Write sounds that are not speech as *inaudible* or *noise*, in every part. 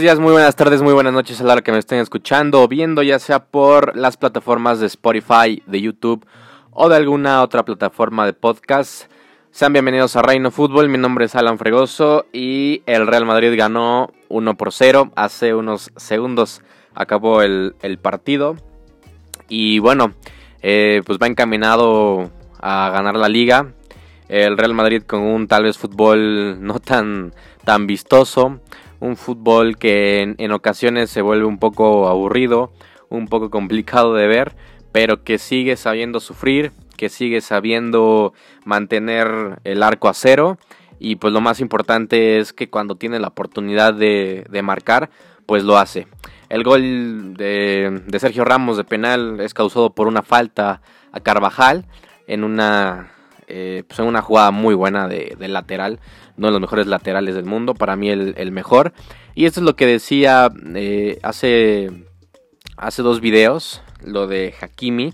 Buenos días, muy buenas tardes, muy buenas noches a la hora que me estén escuchando o viendo, ya sea por las plataformas de Spotify, de YouTube o de alguna otra plataforma de podcast. Sean bienvenidos a Reino Fútbol, mi nombre es Alan Fregoso y el Real Madrid ganó 1 por 0. Hace unos segundos acabó el, partido y bueno, eh, pues va encaminado a ganar la liga. El Real Madrid con un tal vez fútbol no tan, tan vistoso un fútbol que en, ocasiones se vuelve un poco aburrido, un poco complicado de ver, pero que sigue sabiendo sufrir, que sigue sabiendo mantener el arco a cero y pues lo más importante es que cuando tiene la oportunidad de, marcar, pues lo hace. El gol de, Sergio Ramos de penal es causado por una falta a Carvajal en una, eh, pues una jugada muy buena de, de lateral uno de los mejores laterales del mundo, para mí el, mejor. Y esto es lo que decía eh, hace, hace dos videos, lo de Hakimi,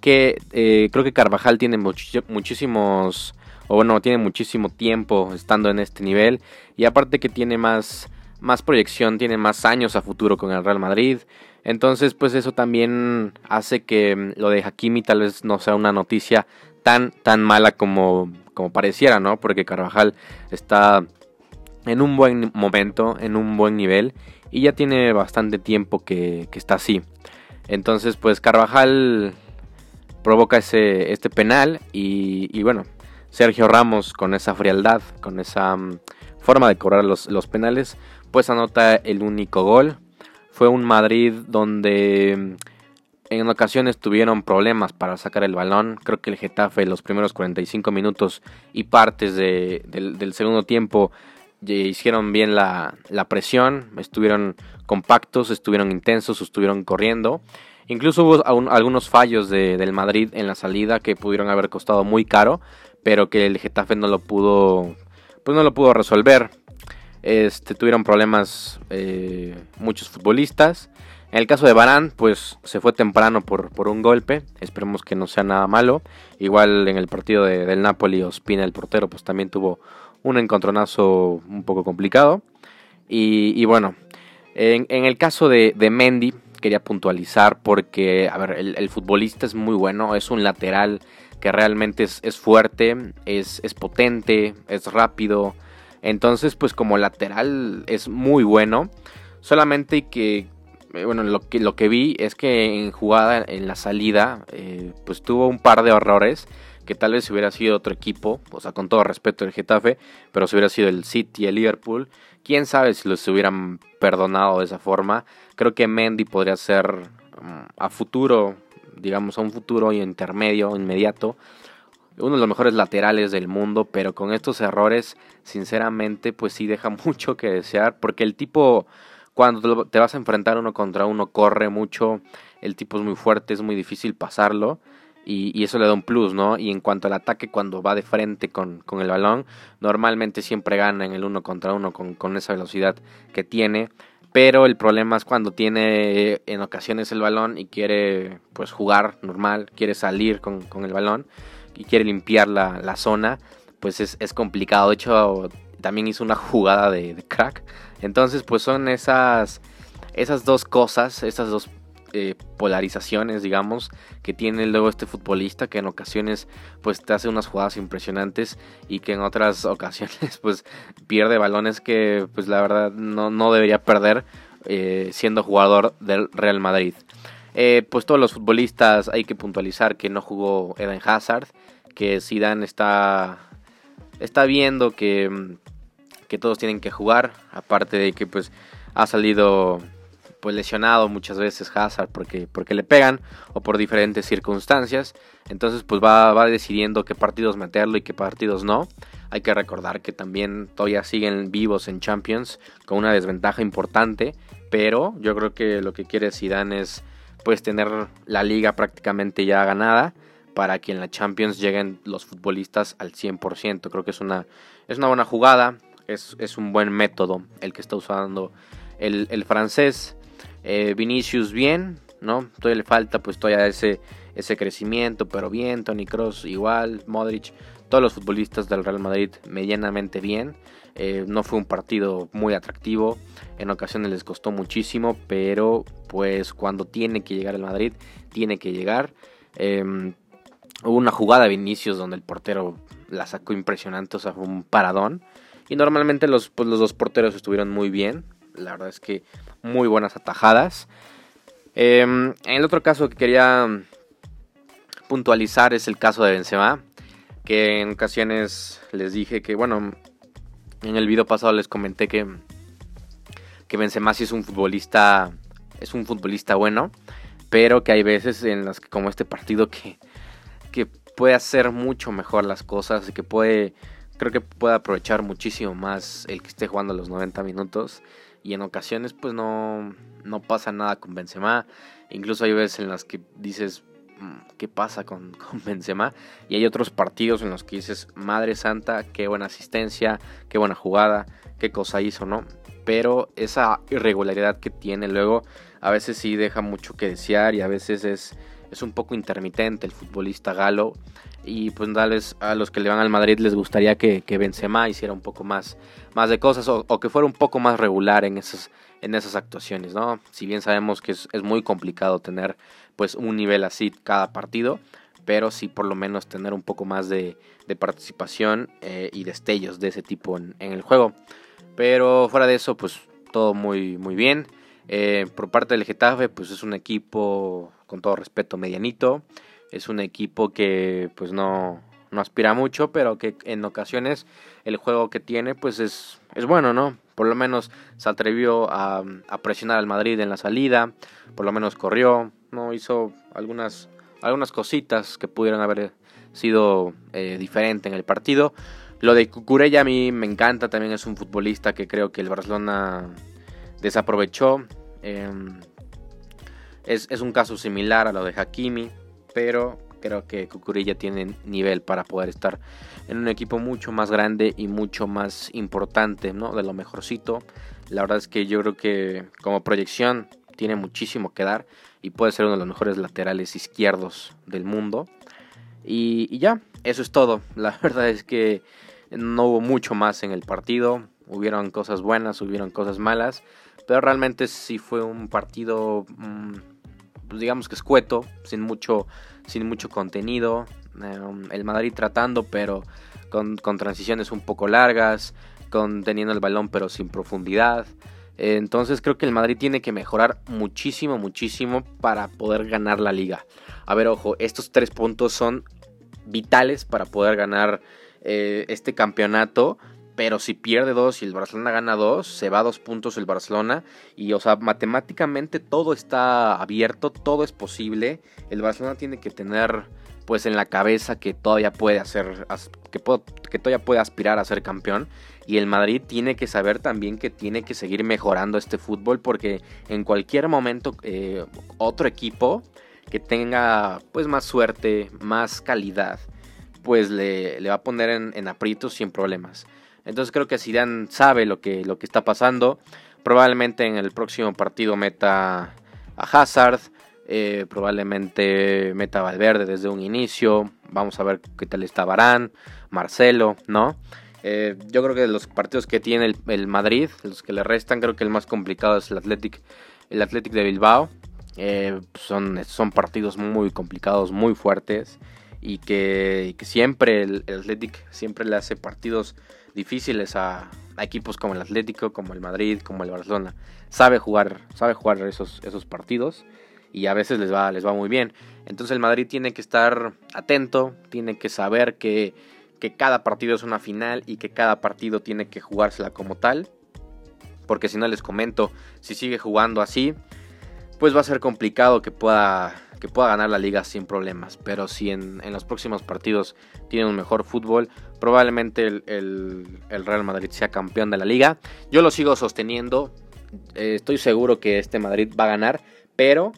que eh, creo que Carvajal tiene muchísimos, o bueno, tiene muchísimo tiempo estando en este nivel, y aparte que tiene más, más proyección, tiene más años a futuro con el Real Madrid. Entonces, pues eso también hace que mm, lo de Hakimi tal vez no sea una noticia tan, tan mala como, como pareciera, ¿no? Porque Carvajal está en un buen momento, en un buen nivel y ya tiene bastante tiempo que, está así. Entonces, pues Carvajal provoca ese, este penal y, bueno, Sergio Ramos con esa frialdad, con esa mm, forma de cobrar los, los penales, pues anota el único gol. Fue un Madrid donde en ocasiones tuvieron problemas para sacar el balón. Creo que el Getafe los primeros 45 minutos y partes del, segundo tiempo hicieron bien la, presión. Estuvieron compactos, estuvieron intensos, estuvieron corriendo. Incluso hubo algunos fallos del Madrid en la salida que pudieron haber costado muy caro, pero que el Getafe no lo pudo, pues no lo pudo resolver. Este, tuvieron problemas eh, muchos futbolistas. En el caso de Barán, pues se fue temprano por, por, un golpe. Esperemos que no sea nada malo. Igual en el partido del Napoli, Ospina, el portero, pues también tuvo un encontronazo un poco complicado. Y, bueno, en, el caso de, Mendy, quería puntualizar porque, a ver, el, futbolista es muy bueno. Es un lateral que realmente es, es fuerte, es, es potente, es rápido. Entonces, pues como lateral es muy bueno. Solamente que bueno, lo que, lo que vi es que en jugada, en la salida, eh, pues tuvo un par de errores que tal vez hubiera sido otro equipo, o sea, con todo respeto el Getafe, pero si hubiera sido el City, el Liverpool, quién sabe si los hubieran perdonado de esa forma. Creo que Mendy podría ser mm, a futuro, digamos, a un futuro intermedio, inmediato, uno de los mejores laterales del mundo, pero con estos errores, sinceramente, pues sí deja *laughs* mucho que desear, porque el tipo cuando te vas a enfrentar uno contra uno, corre mucho, el tipo es muy fuerte, es muy difícil pasarlo. Y, eso le da un plus, ¿no? Y en cuanto al ataque, cuando va de frente con, el balón, normalmente siempre gana en el uno contra uno con, con, esa velocidad que tiene. Pero el problema es cuando tiene en ocasiones el balón y quiere pues jugar normal, quiere salir con, el balón y quiere limpiar la, la zona, pues es, es, complicado. De hecho, también hizo una jugada de, crack entonces, pues son esas, esas dos cosas, esas dos eh, polarizaciones, digamos, que tiene luego este futbolista que en ocasiones pues te hace unas jugadas impresionantes y que en otras *laughs* ocasiones pues pierde balones que pues la verdad no, no debería perder eh, siendo jugador del Real Madrid. Eh, pues todos los futbolistas hay que puntualizar que no jugó Eden Hazard, que Zidane está, está viendo que que todos tienen que jugar, aparte de que pues ha salido pues lesionado muchas veces Hazard porque, porque le pegan o por diferentes circunstancias. Entonces pues va, va decidiendo qué partidos meterlo y qué partidos no. Hay que recordar que también todavía siguen vivos en Champions con una desventaja importante. Pero yo creo que lo que quiere Zidane es pues tener la liga prácticamente ya ganada para que en la Champions lleguen los futbolistas al 100%. Creo que es una, es una buena jugada es, un buen método el que está usando el, francés. Eh, Vinicius bien, ¿no? Todavía le falta pues todavía ese, ese crecimiento, pero bien, Tony Cross igual, Modric, todos los futbolistas del Real Madrid medianamente bien. Eh, no fue un partido muy atractivo, en ocasiones les costó muchísimo, pero pues cuando tiene que llegar el Madrid, tiene que llegar. Em, hubo una jugada de Vinicius donde el portero la sacó impresionante, o sea, fue un paradón. Y normalmente los, pues, los dos porteros estuvieron muy bien, la verdad es que muy buenas atajadas. Em, en el otro caso que quería puntualizar es el caso de Benzema, que en ocasiones les dije que, bueno, en el video pasado les comenté que, que Benzema sí es un futbolista, es un futbolista bueno, pero que hay veces en las que como este partido que, que puede hacer mucho mejor las cosas y que puede, creo que puede aprovechar muchísimo más el que esté jugando los 90 minutos y en ocasiones pues no, no pasa nada con Benzema, incluso hay veces en las que dices mm, qué pasa con, *laughs* con, Benzema. Y hay otros partidos en los que dices, Madre Santa, qué buena asistencia, qué buena jugada, qué cosa hizo, ¿no? Pero esa irregularidad que tiene luego, a veces sí deja mucho que desear y a veces es, es un poco intermitente el futbolista galo. Y pues darles a los que le van al Madrid les gustaría que, que Benzema hiciera un poco más, más de cosas o, o que fuera un poco más regular en esas, en esas actuaciones, ¿no? Si bien sabemos que es, es muy complicado tener pues un nivel así cada partido, pero sí por lo menos tener un poco más de, de participación eh, y destellos de ese tipo en, en, el juego. Pero fuera de eso, pues todo muy, muy bien. Eh, por parte del Getafe, pues es un equipo, con todo respeto, medianito. Es un equipo que pues no, no aspira mucho, pero que en ocasiones el juego que tiene pues es, es bueno, ¿no? Por lo menos se atrevió a, presionar al Madrid en la salida, por lo menos corrió, no hizo algunas algunas cositas que pudieran haber sido eh, diferente en el partido. Lo de Cucurella a mí me encanta, también es un futbolista que creo que el Barcelona desaprovechó. Eh, es, es, un caso similar a lo de Hakimi, pero creo que Cucurella tiene nivel para poder estar en un equipo mucho más grande y mucho más importante, ¿no? De lo mejorcito. La verdad es que yo creo que como proyección tiene muchísimo que dar y puede ser uno de los mejores laterales izquierdos del mundo. Y, y, ya, eso es todo. *laughs* La verdad es que no hubo mucho más en el partido. Hubieron cosas buenas, hubieron cosas malas. Pero realmente sí fue un partido, mmm, pues digamos que escueto, sin mucho, sin mucho contenido. Um, el Madrid tratando, pero con, con transiciones un poco largas, teniendo el balón pero sin profundidad. Entonces creo que el Madrid tiene que mejorar muchísimo, muchísimo para poder ganar la liga. A ver, ojo, estos tres puntos son vitales para poder ganar eh, este campeonato. Pero si pierde dos y el Barcelona gana dos, se va dos puntos el Barcelona. Y, o sea, matemáticamente todo está abierto, todo es posible. El Barcelona tiene que tener, pues, en la cabeza que todavía puede hacer, que, todavía puede aspirar a ser campeón. Y el Madrid tiene que saber también que tiene que seguir mejorando este fútbol porque en cualquier momento eh, otro equipo que tenga pues más suerte, más calidad, pues le, le va a poner en, en, aprietos sin problemas. Entonces creo que Zidane sabe lo que, lo que está pasando. Probablemente en el próximo partido meta a Hazard. Eh, probablemente meta a Valverde desde un inicio. Vamos a ver qué tal está Barán, Marcelo, ¿no? Eh, yo creo que de los partidos que tiene el, el, Madrid, los que le restan, creo que el más complicado es el Athletic, el Athletic de Bilbao. Eh, son, son partidos muy complicados, muy fuertes y que, que siempre el, el, Athletic siempre le hace partidos difíciles a, a, equipos como el Atlético, como el Madrid, como el Barcelona. Sabe jugar, sabe jugar esos, esos partidos y a veces les va, les va muy bien. Entonces el Madrid tiene que estar atento, tiene que saber que que cada partido es una final y que cada partido tiene que jugársela como tal. Porque si no les comento, si sigue jugando así, pues va a ser complicado que pueda, que pueda ganar la liga sin problemas. Pero si en, en los próximos partidos tiene un mejor fútbol, probablemente el, el, Real Madrid sea campeón de la liga. Yo lo sigo sosteniendo. Eh, estoy seguro que este Madrid va a ganar. Pero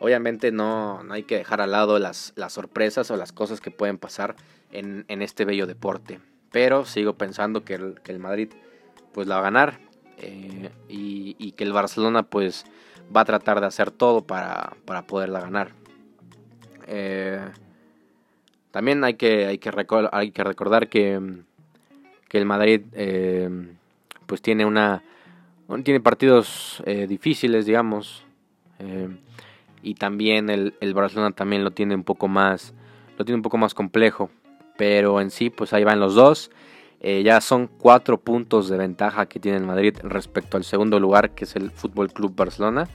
obviamente no, no hay que dejar al lado las, las sorpresas o las cosas que pueden pasar en, en este bello deporte. Pero sigo pensando que el, que el, Madrid pues la va a ganar. eh, y, que el Barcelona pues va a tratar de hacer todo para, para poderla ganar. Eh, también hay que, hay que, hay que recordar que, que, el Madrid eh, pues tiene una tiene partidos difíciles digamos y también el, el, Barcelona también lo tiene un poco más lo tiene un poco más complejo pero en sí pues ahí van los dos eh, ya son cuatro puntos de ventaja que tiene el Madrid respecto al segundo lugar, que es el Fútbol Club Barcelona.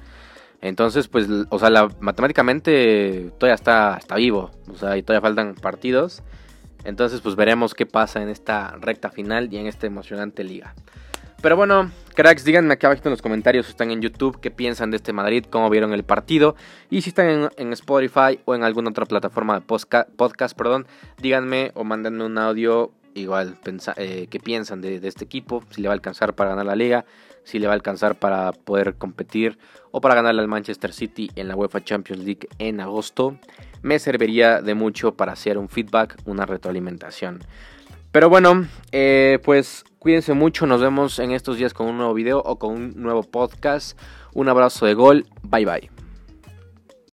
Entonces, pues, o sea, matemáticamente todavía está, está vivo, o sea, y todavía faltan partidos. Entonces, pues veremos qué pasa en esta recta final y en esta emocionante liga. Pero bueno, cracks, díganme acá abajo en los comentarios si están en YouTube, qué piensan de este Madrid, cómo vieron el partido. Y si están en, Spotify o en alguna otra plataforma de podcast, perdón, díganme o mándenme un audio igual eh, qué piensan de, este equipo, si le va a alcanzar para ganar la liga, si le va a alcanzar para poder competir o para ganarle al Manchester City en la UEFA Champions League en agosto, me serviría de mucho para hacer un feedback, una retroalimentación. Pero bueno, eh, pues cuídense mucho, nos vemos en estos días con un nuevo video o con un nuevo podcast. Un abrazo de gol, bye bye.